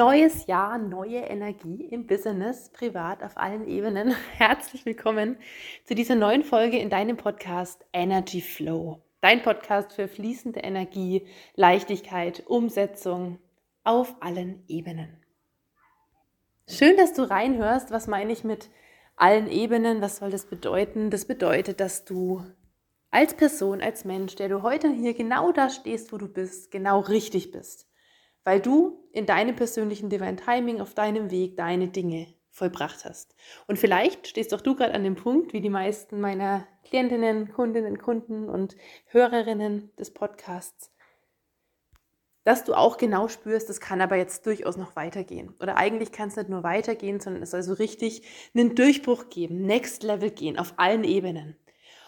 Neues Jahr, neue Energie im Business, privat, auf allen Ebenen. Herzlich willkommen zu dieser neuen Folge in deinem Podcast Energy Flow. Dein Podcast für fließende Energie, Leichtigkeit, Umsetzung auf allen Ebenen. Schön, dass du reinhörst. Was meine ich mit allen Ebenen? Was soll das bedeuten? Das bedeutet, dass du als Person, als Mensch, der du heute hier genau da stehst, wo du bist, genau richtig bist weil du in deinem persönlichen Divine Timing auf deinem Weg deine Dinge vollbracht hast. Und vielleicht stehst auch du gerade an dem Punkt, wie die meisten meiner Klientinnen, Kundinnen, Kunden und Hörerinnen des Podcasts, dass du auch genau spürst, das kann aber jetzt durchaus noch weitergehen. Oder eigentlich kann es nicht nur weitergehen, sondern es soll so richtig einen Durchbruch geben, Next Level gehen auf allen Ebenen.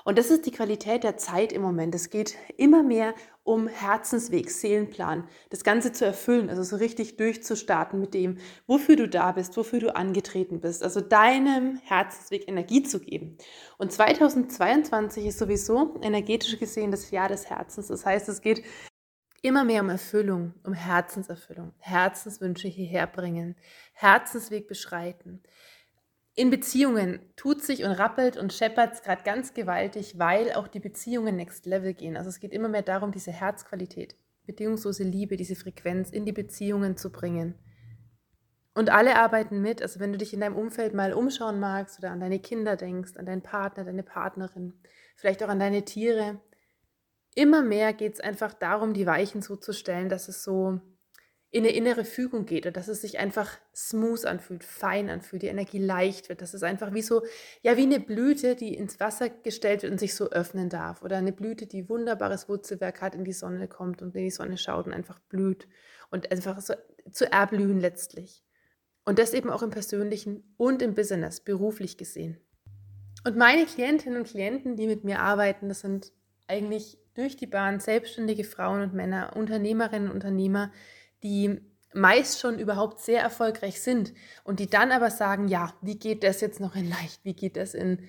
Und das ist die Qualität der Zeit im Moment. Es geht immer mehr um Herzensweg, Seelenplan, das Ganze zu erfüllen, also so richtig durchzustarten mit dem, wofür du da bist, wofür du angetreten bist, also deinem Herzensweg Energie zu geben. Und 2022 ist sowieso energetisch gesehen das Jahr des Herzens. Das heißt, es geht immer mehr um Erfüllung, um Herzenserfüllung, Herzenswünsche hierher bringen, Herzensweg beschreiten in Beziehungen tut sich und rappelt und scheppert es gerade ganz gewaltig, weil auch die Beziehungen next level gehen. Also es geht immer mehr darum, diese Herzqualität, bedingungslose Liebe, diese Frequenz in die Beziehungen zu bringen. Und alle arbeiten mit. Also wenn du dich in deinem Umfeld mal umschauen magst oder an deine Kinder denkst, an deinen Partner, deine Partnerin, vielleicht auch an deine Tiere, immer mehr geht es einfach darum, die Weichen so zu stellen, dass es so in eine innere Fügung geht und dass es sich einfach smooth anfühlt, fein anfühlt, die Energie leicht wird, dass es einfach wie so, ja, wie eine Blüte, die ins Wasser gestellt wird und sich so öffnen darf oder eine Blüte, die wunderbares Wurzelwerk hat, in die Sonne kommt und in die Sonne schaut und einfach blüht und einfach so zu erblühen letztlich. Und das eben auch im persönlichen und im Business, beruflich gesehen. Und meine Klientinnen und Klienten, die mit mir arbeiten, das sind eigentlich durch die Bahn selbstständige Frauen und Männer, Unternehmerinnen und Unternehmer, die meist schon überhaupt sehr erfolgreich sind und die dann aber sagen, ja, wie geht das jetzt noch in leicht, wie geht das in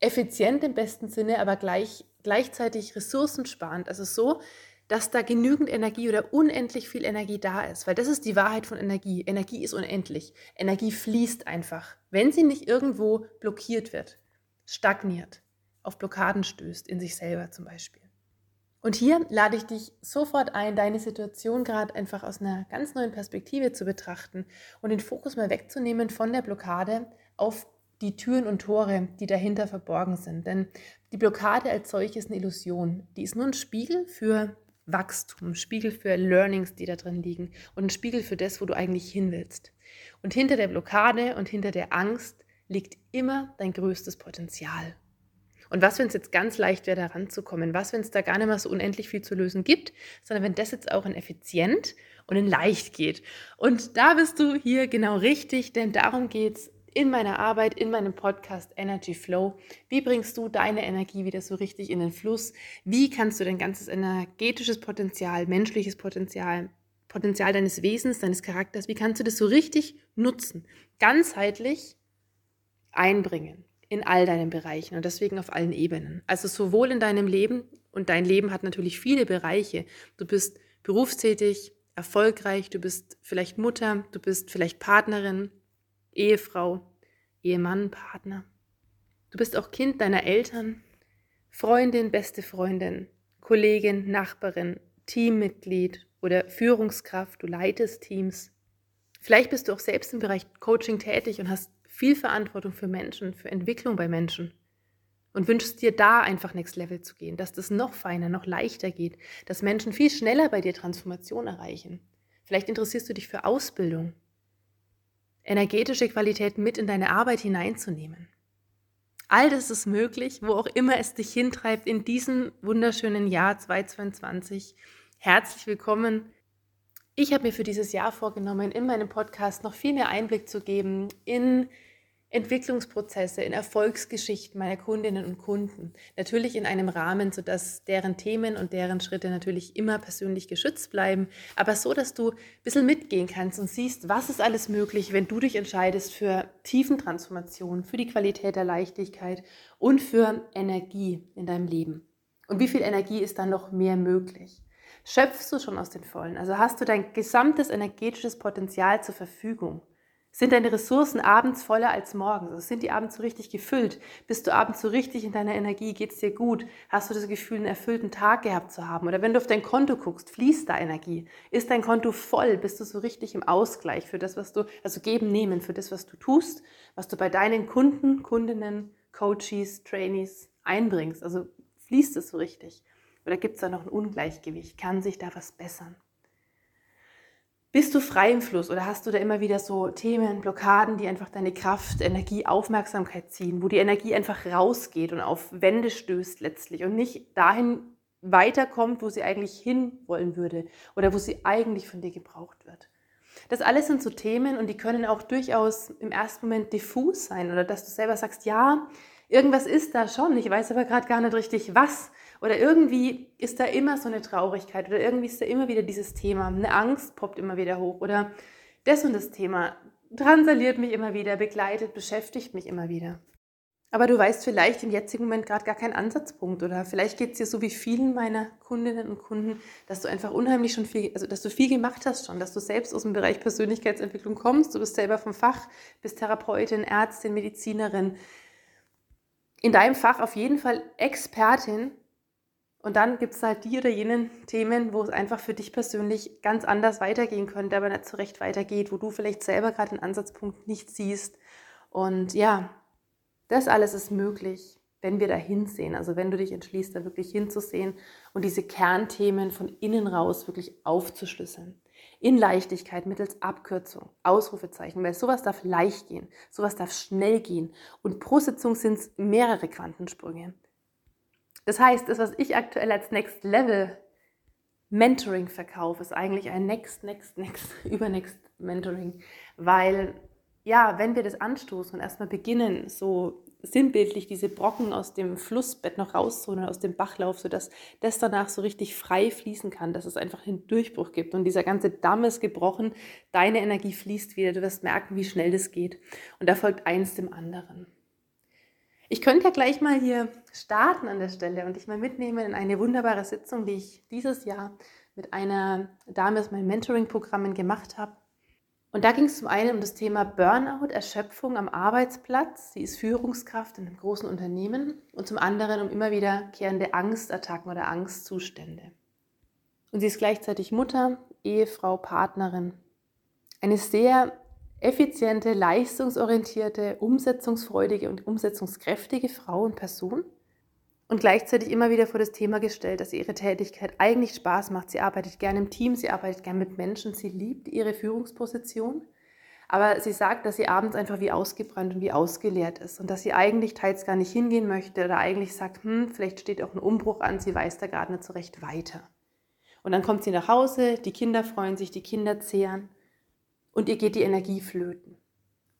effizient im besten Sinne, aber gleich, gleichzeitig ressourcensparend, also so, dass da genügend Energie oder unendlich viel Energie da ist, weil das ist die Wahrheit von Energie. Energie ist unendlich. Energie fließt einfach, wenn sie nicht irgendwo blockiert wird, stagniert, auf Blockaden stößt, in sich selber zum Beispiel. Und hier lade ich dich sofort ein, deine Situation gerade einfach aus einer ganz neuen Perspektive zu betrachten und den Fokus mal wegzunehmen von der Blockade auf die Türen und Tore, die dahinter verborgen sind. Denn die Blockade als solche ist eine Illusion. Die ist nur ein Spiegel für Wachstum, ein Spiegel für Learnings, die da drin liegen und ein Spiegel für das, wo du eigentlich hin willst. Und hinter der Blockade und hinter der Angst liegt immer dein größtes Potenzial. Und was, wenn es jetzt ganz leicht wäre, da ranzukommen? Was, wenn es da gar nicht mehr so unendlich viel zu lösen gibt, sondern wenn das jetzt auch in effizient und in leicht geht? Und da bist du hier genau richtig, denn darum geht es in meiner Arbeit, in meinem Podcast Energy Flow. Wie bringst du deine Energie wieder so richtig in den Fluss? Wie kannst du dein ganzes energetisches Potenzial, menschliches Potenzial, Potenzial deines Wesens, deines Charakters, wie kannst du das so richtig nutzen, ganzheitlich einbringen? In all deinen Bereichen und deswegen auf allen Ebenen. Also sowohl in deinem Leben und dein Leben hat natürlich viele Bereiche. Du bist berufstätig, erfolgreich, du bist vielleicht Mutter, du bist vielleicht Partnerin, Ehefrau, Ehemann, Partner. Du bist auch Kind deiner Eltern, Freundin, beste Freundin, Kollegin, Nachbarin, Teammitglied oder Führungskraft, du leitest Teams. Vielleicht bist du auch selbst im Bereich Coaching tätig und hast viel Verantwortung für Menschen, für Entwicklung bei Menschen und wünschst dir da einfach Next Level zu gehen, dass das noch feiner, noch leichter geht, dass Menschen viel schneller bei dir Transformation erreichen. Vielleicht interessierst du dich für Ausbildung, energetische Qualität mit in deine Arbeit hineinzunehmen. All das ist möglich, wo auch immer es dich hintreibt in diesem wunderschönen Jahr 2022. Herzlich willkommen. Ich habe mir für dieses Jahr vorgenommen, in meinem Podcast noch viel mehr Einblick zu geben in Entwicklungsprozesse, in Erfolgsgeschichten meiner Kundinnen und Kunden. Natürlich in einem Rahmen, sodass deren Themen und deren Schritte natürlich immer persönlich geschützt bleiben, aber so, dass du ein bisschen mitgehen kannst und siehst, was ist alles möglich, wenn du dich entscheidest für Tiefentransformation, für die Qualität der Leichtigkeit und für Energie in deinem Leben. Und wie viel Energie ist dann noch mehr möglich? Schöpfst du schon aus den Vollen? Also hast du dein gesamtes energetisches Potenzial zur Verfügung? Sind deine Ressourcen abends voller als morgens? Also sind die abends so richtig gefüllt? Bist du abends so richtig in deiner Energie? Geht es dir gut? Hast du das Gefühl, einen erfüllten Tag gehabt zu haben? Oder wenn du auf dein Konto guckst, fließt da Energie? Ist dein Konto voll? Bist du so richtig im Ausgleich für das, was du, also geben, nehmen, für das, was du tust, was du bei deinen Kunden, Kundinnen, Coaches, Trainees einbringst? Also fließt es so richtig? Oder gibt es da noch ein Ungleichgewicht? Kann sich da was bessern? Bist du frei im Fluss oder hast du da immer wieder so Themen, Blockaden, die einfach deine Kraft, Energie, Aufmerksamkeit ziehen, wo die Energie einfach rausgeht und auf Wände stößt letztlich und nicht dahin weiterkommt, wo sie eigentlich hin wollen würde oder wo sie eigentlich von dir gebraucht wird? Das alles sind so Themen und die können auch durchaus im ersten Moment diffus sein oder dass du selber sagst, ja, irgendwas ist da schon, ich weiß aber gerade gar nicht richtig was. Oder irgendwie ist da immer so eine Traurigkeit oder irgendwie ist da immer wieder dieses Thema. Eine Angst poppt immer wieder hoch oder das und das Thema transaliert mich immer wieder, begleitet, beschäftigt mich immer wieder. Aber du weißt vielleicht im jetzigen Moment gerade gar keinen Ansatzpunkt oder vielleicht geht es dir so wie vielen meiner Kundinnen und Kunden, dass du einfach unheimlich schon viel, also dass du viel gemacht hast schon, dass du selbst aus dem Bereich Persönlichkeitsentwicklung kommst, du bist selber vom Fach, bist Therapeutin, Ärztin, Medizinerin, in deinem Fach auf jeden Fall Expertin und dann gibt es halt die oder jenen Themen, wo es einfach für dich persönlich ganz anders weitergehen könnte, aber nicht so recht weitergeht, wo du vielleicht selber gerade den Ansatzpunkt nicht siehst. Und ja, das alles ist möglich, wenn wir da hinsehen. Also wenn du dich entschließt, da wirklich hinzusehen und diese Kernthemen von innen raus wirklich aufzuschlüsseln. In Leichtigkeit, mittels Abkürzung, Ausrufezeichen, weil sowas darf leicht gehen, sowas darf schnell gehen. Und pro Sitzung sind es mehrere Quantensprünge. Das heißt, das, was ich aktuell als Next Level Mentoring verkaufe, ist eigentlich ein Next, Next, Next, Übernext Mentoring, weil ja, wenn wir das anstoßen und erstmal beginnen, so sinnbildlich diese Brocken aus dem Flussbett noch rauszuholen, aus dem Bachlauf, sodass das danach so richtig frei fließen kann, dass es einfach einen Durchbruch gibt und dieser ganze Damm ist gebrochen, deine Energie fließt wieder, du wirst merken, wie schnell das geht und da folgt eins dem anderen. Ich könnte ja gleich mal hier starten an der Stelle und dich mal mitnehmen in eine wunderbare Sitzung, die ich dieses Jahr mit einer Dame aus meinen Mentoring-Programmen gemacht habe. Und da ging es zum einen um das Thema Burnout, Erschöpfung am Arbeitsplatz. Sie ist Führungskraft in einem großen Unternehmen und zum anderen um immer wiederkehrende Angstattacken oder Angstzustände. Und sie ist gleichzeitig Mutter, Ehefrau, Partnerin. Eine sehr effiziente, leistungsorientierte, umsetzungsfreudige und umsetzungskräftige Frau und Person und gleichzeitig immer wieder vor das Thema gestellt, dass ihre Tätigkeit eigentlich Spaß macht. Sie arbeitet gerne im Team, sie arbeitet gerne mit Menschen, sie liebt ihre Führungsposition. Aber sie sagt, dass sie abends einfach wie ausgebrannt und wie ausgeleert ist und dass sie eigentlich teils gar nicht hingehen möchte oder eigentlich sagt, hm, vielleicht steht auch ein Umbruch an, sie weiß da gerade nicht so recht weiter. Und dann kommt sie nach Hause, die Kinder freuen sich, die Kinder zehren und ihr geht die Energie flöten.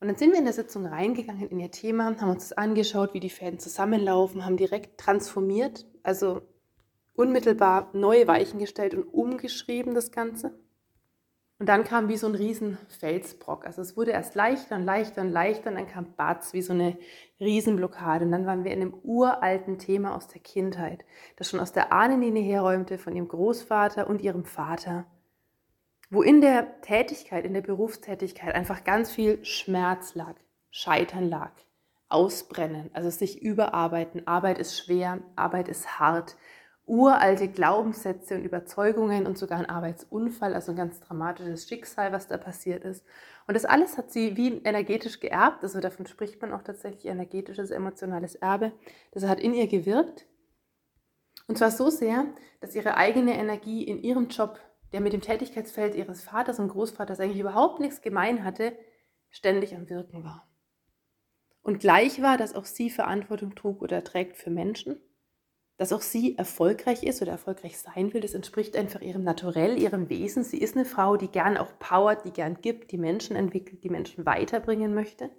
Und dann sind wir in der Sitzung reingegangen in ihr Thema, haben uns das angeschaut, wie die Fäden zusammenlaufen, haben direkt transformiert, also unmittelbar neue Weichen gestellt und umgeschrieben das Ganze. Und dann kam wie so ein riesen Felsbrock. Also es wurde erst leichter und leichter und leichter und dann kam Batz wie so eine Riesenblockade. Und dann waren wir in einem uralten Thema aus der Kindheit, das schon aus der Ahnenlinie herräumte von ihrem Großvater und ihrem Vater wo in der Tätigkeit, in der Berufstätigkeit einfach ganz viel Schmerz lag, Scheitern lag, Ausbrennen, also sich überarbeiten. Arbeit ist schwer, Arbeit ist hart, uralte Glaubenssätze und Überzeugungen und sogar ein Arbeitsunfall, also ein ganz dramatisches Schicksal, was da passiert ist. Und das alles hat sie wie energetisch geerbt, also davon spricht man auch tatsächlich energetisches, emotionales Erbe. Das hat in ihr gewirkt. Und zwar so sehr, dass ihre eigene Energie in ihrem Job der mit dem Tätigkeitsfeld ihres Vaters und Großvaters eigentlich überhaupt nichts gemein hatte, ständig am Wirken war. Und gleich war, dass auch sie Verantwortung trug oder trägt für Menschen, dass auch sie erfolgreich ist oder erfolgreich sein will. Das entspricht einfach ihrem Naturell, ihrem Wesen. Sie ist eine Frau, die gern auch powert, die gern gibt, die Menschen entwickelt, die Menschen weiterbringen möchte.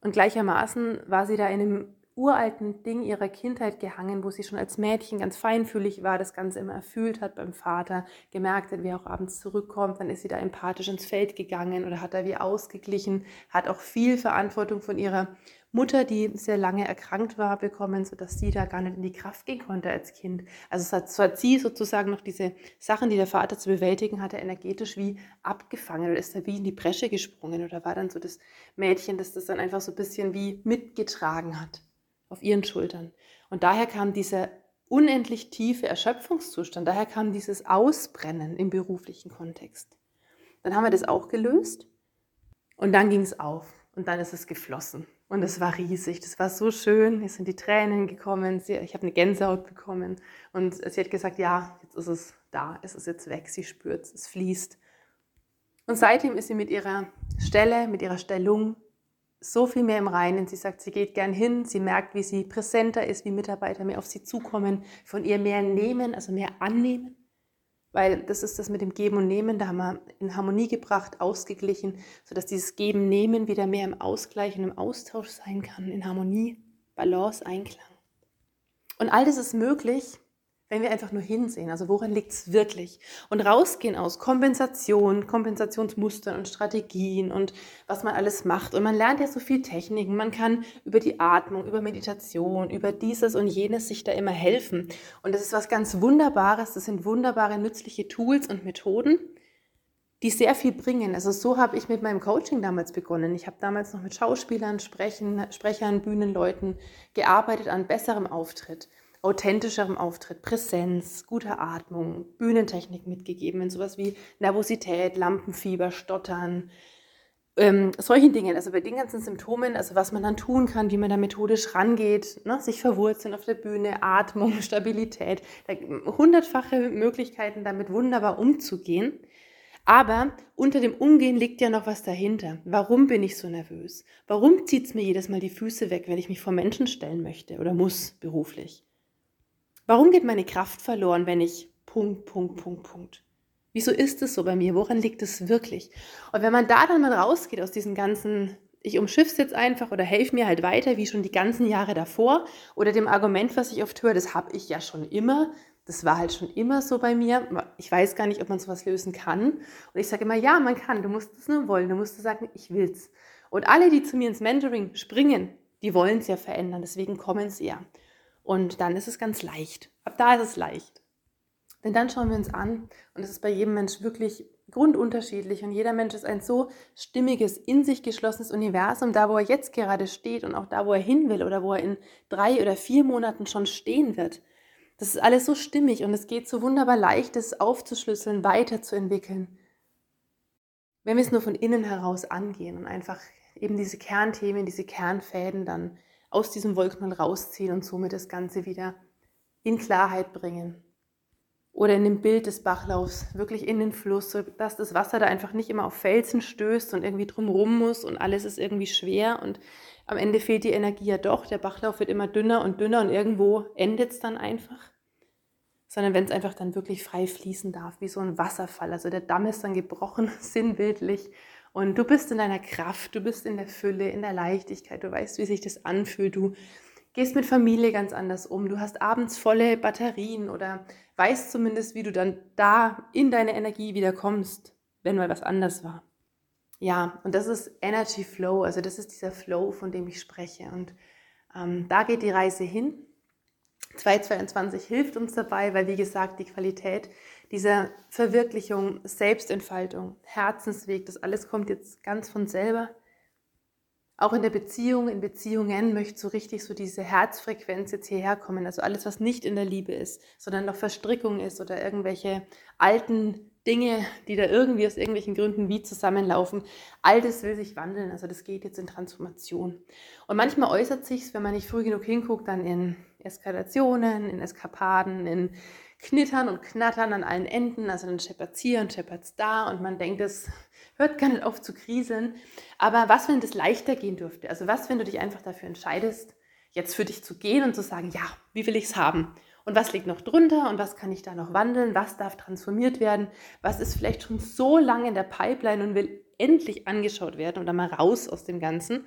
Und gleichermaßen war sie da in einem uralten Ding ihrer Kindheit gehangen, wo sie schon als Mädchen ganz feinfühlig war, das Ganze immer erfüllt hat beim Vater, gemerkt hat, wie er auch abends zurückkommt, dann ist sie da empathisch ins Feld gegangen oder hat da wie ausgeglichen, hat auch viel Verantwortung von ihrer Mutter, die sehr lange erkrankt war, bekommen, sodass sie da gar nicht in die Kraft gehen konnte als Kind. Also es hat, so hat sie sozusagen noch diese Sachen, die der Vater zu bewältigen hatte, energetisch wie abgefangen oder ist da wie in die Bresche gesprungen oder war dann so das Mädchen, das das dann einfach so ein bisschen wie mitgetragen hat auf ihren Schultern. Und daher kam dieser unendlich tiefe Erschöpfungszustand, daher kam dieses Ausbrennen im beruflichen Kontext. Dann haben wir das auch gelöst und dann ging es auf und dann ist es geflossen. Und es war riesig, das war so schön. Mir sind die Tränen gekommen, ich habe eine Gänsehaut bekommen. Und sie hat gesagt, ja, jetzt ist es da, es ist jetzt weg, sie spürt es, es fließt. Und seitdem ist sie mit ihrer Stelle, mit ihrer Stellung so viel mehr im Reinen. Sie sagt, sie geht gern hin, sie merkt, wie sie präsenter ist, wie Mitarbeiter mehr auf sie zukommen, von ihr mehr nehmen, also mehr annehmen weil das ist das mit dem Geben und Nehmen, da haben wir in Harmonie gebracht, ausgeglichen, sodass dieses Geben, Nehmen wieder mehr im Ausgleich und im Austausch sein kann, in Harmonie, Balance, Einklang. Und all das ist möglich, wenn wir einfach nur hinsehen, also woran liegt es wirklich? Und rausgehen aus Kompensation, Kompensationsmustern und Strategien und was man alles macht. Und man lernt ja so viel Techniken. Man kann über die Atmung, über Meditation, über dieses und jenes sich da immer helfen. Und das ist was ganz Wunderbares. Das sind wunderbare, nützliche Tools und Methoden, die sehr viel bringen. Also so habe ich mit meinem Coaching damals begonnen. Ich habe damals noch mit Schauspielern, Sprechen, Sprechern, Bühnenleuten gearbeitet an besserem Auftritt authentischerem Auftritt, Präsenz, guter Atmung, Bühnentechnik mitgegeben, wenn sowas wie Nervosität, Lampenfieber, Stottern, ähm, solchen Dingen, also bei den ganzen Symptomen, also was man dann tun kann, wie man da methodisch rangeht, ne, sich verwurzeln auf der Bühne, Atmung, Stabilität, hundertfache Möglichkeiten, damit wunderbar umzugehen. Aber unter dem Umgehen liegt ja noch was dahinter. Warum bin ich so nervös? Warum zieht es mir jedes Mal die Füße weg, wenn ich mich vor Menschen stellen möchte oder muss beruflich? Warum geht meine Kraft verloren, wenn ich Punkt, Punkt, Punkt, Punkt? Wieso ist es so bei mir? Woran liegt es wirklich? Und wenn man da dann mal rausgeht aus diesen ganzen, ich umschiff's jetzt einfach oder helfe mir halt weiter, wie schon die ganzen Jahre davor, oder dem Argument, was ich oft höre, das habe ich ja schon immer, das war halt schon immer so bei mir. Ich weiß gar nicht, ob man sowas lösen kann. Und ich sage immer, ja, man kann. Du musst es nur wollen. Du musst sagen, ich will's. Und alle, die zu mir ins Mentoring springen, die wollen es ja verändern. Deswegen kommen sie ja. Und dann ist es ganz leicht. Ab da ist es leicht. Denn dann schauen wir uns an, und es ist bei jedem Mensch wirklich grundunterschiedlich und jeder Mensch ist ein so stimmiges, in sich geschlossenes Universum, da wo er jetzt gerade steht und auch da, wo er hin will oder wo er in drei oder vier Monaten schon stehen wird. Das ist alles so stimmig und es geht so wunderbar leicht, es aufzuschlüsseln, weiterzuentwickeln. Wenn wir es nur von innen heraus angehen und einfach eben diese Kernthemen, diese Kernfäden dann aus diesem Wollknall rausziehen und somit das Ganze wieder in Klarheit bringen. Oder in dem Bild des Bachlaufs, wirklich in den Fluss, dass das Wasser da einfach nicht immer auf Felsen stößt und irgendwie drumrum muss und alles ist irgendwie schwer und am Ende fehlt die Energie ja doch. Der Bachlauf wird immer dünner und dünner und irgendwo endet es dann einfach. Sondern wenn es einfach dann wirklich frei fließen darf, wie so ein Wasserfall. Also der Damm ist dann gebrochen, sinnbildlich und du bist in deiner Kraft, du bist in der Fülle, in der Leichtigkeit, du weißt, wie sich das anfühlt, du gehst mit Familie ganz anders um, du hast abends volle Batterien oder weißt zumindest, wie du dann da in deine Energie wieder kommst, wenn mal was anders war. Ja, und das ist Energy Flow, also das ist dieser Flow, von dem ich spreche. Und ähm, da geht die Reise hin. 2022 hilft uns dabei, weil wie gesagt, die Qualität dieser Verwirklichung, Selbstentfaltung, Herzensweg, das alles kommt jetzt ganz von selber. Auch in der Beziehung, in Beziehungen möchte so richtig so diese Herzfrequenz jetzt hierher kommen. Also alles, was nicht in der Liebe ist, sondern noch Verstrickung ist oder irgendwelche alten Dinge, die da irgendwie aus irgendwelchen Gründen wie zusammenlaufen. All das will sich wandeln. Also das geht jetzt in Transformation. Und manchmal äußert sich wenn man nicht früh genug hinguckt, dann in Eskalationen, in Eskapaden, in Knittern und Knattern an allen Enden. Also dann scheppert es hier und scheppert es da und man denkt, es hört gar nicht auf zu kriseln. Aber was, wenn das leichter gehen dürfte? Also was, wenn du dich einfach dafür entscheidest, jetzt für dich zu gehen und zu sagen, ja, wie will ich es haben? Und was liegt noch drunter und was kann ich da noch wandeln? Was darf transformiert werden? Was ist vielleicht schon so lange in der Pipeline und will endlich angeschaut werden oder mal raus aus dem Ganzen?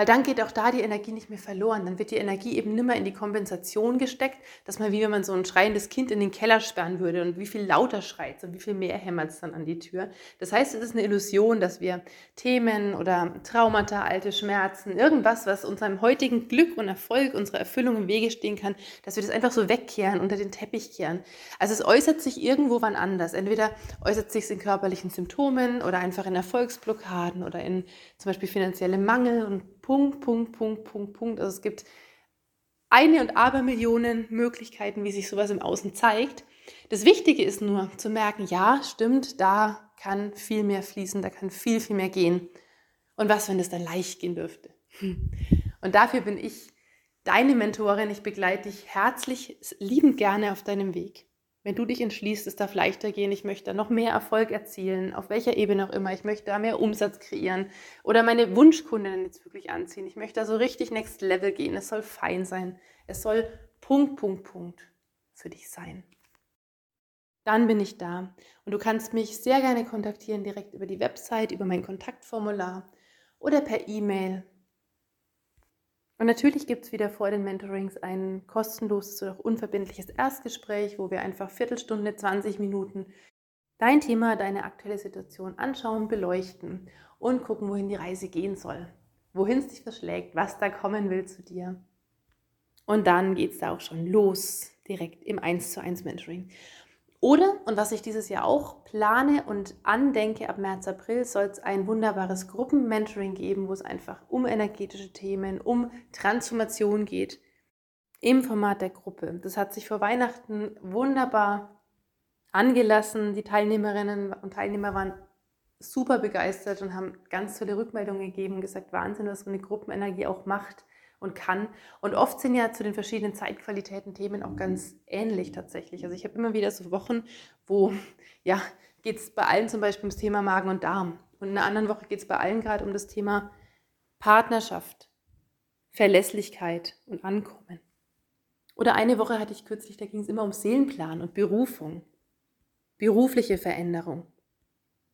Weil dann geht auch da die Energie nicht mehr verloren. Dann wird die Energie eben nimmer in die Kompensation gesteckt, dass man wie wenn man so ein schreiendes Kind in den Keller sperren würde und wie viel lauter schreit und wie viel mehr hämmert es dann an die Tür. Das heißt, es ist eine Illusion, dass wir Themen oder Traumata, alte Schmerzen, irgendwas, was unserem heutigen Glück und Erfolg, unserer Erfüllung im Wege stehen kann, dass wir das einfach so wegkehren, unter den Teppich kehren. Also es äußert sich irgendwo wann anders. Entweder äußert sich in körperlichen Symptomen oder einfach in Erfolgsblockaden oder in zum Beispiel finanziellem Mangel und Punkt, Punkt, Punkt, Punkt, Punkt. Also es gibt eine und Abermillionen Möglichkeiten, wie sich sowas im Außen zeigt. Das Wichtige ist nur zu merken, ja, stimmt, da kann viel mehr fließen, da kann viel, viel mehr gehen. Und was, wenn das dann leicht gehen dürfte? Und dafür bin ich deine Mentorin. Ich begleite dich herzlich, liebend gerne auf deinem Weg. Wenn du dich entschließt, es darf leichter gehen, ich möchte da noch mehr Erfolg erzielen, auf welcher Ebene auch immer, ich möchte da mehr Umsatz kreieren oder meine Wunschkundinnen jetzt wirklich anziehen, ich möchte da so richtig next level gehen, es soll fein sein, es soll Punkt, Punkt, Punkt für dich sein. Dann bin ich da und du kannst mich sehr gerne kontaktieren direkt über die Website, über mein Kontaktformular oder per E-Mail und natürlich gibt es wieder vor den Mentorings ein kostenloses oder auch unverbindliches Erstgespräch, wo wir einfach Viertelstunde, 20 Minuten dein Thema, deine aktuelle Situation anschauen, beleuchten und gucken, wohin die Reise gehen soll, wohin es dich verschlägt, was da kommen will zu dir. Und dann geht es da auch schon los, direkt im 1 zu 1 Mentoring. Oder, und was ich dieses Jahr auch plane und andenke, ab März, April soll es ein wunderbares Gruppenmentoring geben, wo es einfach um energetische Themen, um Transformation geht, im Format der Gruppe. Das hat sich vor Weihnachten wunderbar angelassen. Die Teilnehmerinnen und Teilnehmer waren super begeistert und haben ganz tolle Rückmeldungen gegeben gesagt, Wahnsinn, was so eine Gruppenenergie auch macht und kann. Und oft sind ja zu den verschiedenen Zeitqualitäten Themen auch ganz ähnlich tatsächlich. Also ich habe immer wieder so Wochen, wo ja, geht es bei allen zum Beispiel ums Thema Magen und Darm. Und in einer anderen Woche geht es bei allen gerade um das Thema Partnerschaft, Verlässlichkeit und Ankommen. Oder eine Woche hatte ich kürzlich, da ging es immer um Seelenplan und Berufung, berufliche Veränderung.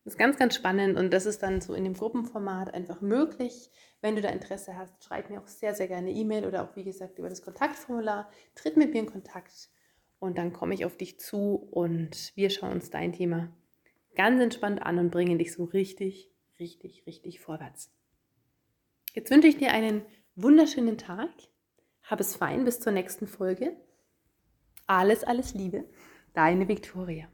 Das ist ganz, ganz spannend und das ist dann so in dem Gruppenformat einfach möglich. Wenn du da Interesse hast, schreib mir auch sehr, sehr gerne E-Mail oder auch, wie gesagt, über das Kontaktformular. Tritt mit mir in Kontakt und dann komme ich auf dich zu und wir schauen uns dein Thema ganz entspannt an und bringen dich so richtig, richtig, richtig vorwärts. Jetzt wünsche ich dir einen wunderschönen Tag. Hab es fein bis zur nächsten Folge. Alles, alles Liebe. Deine Viktoria.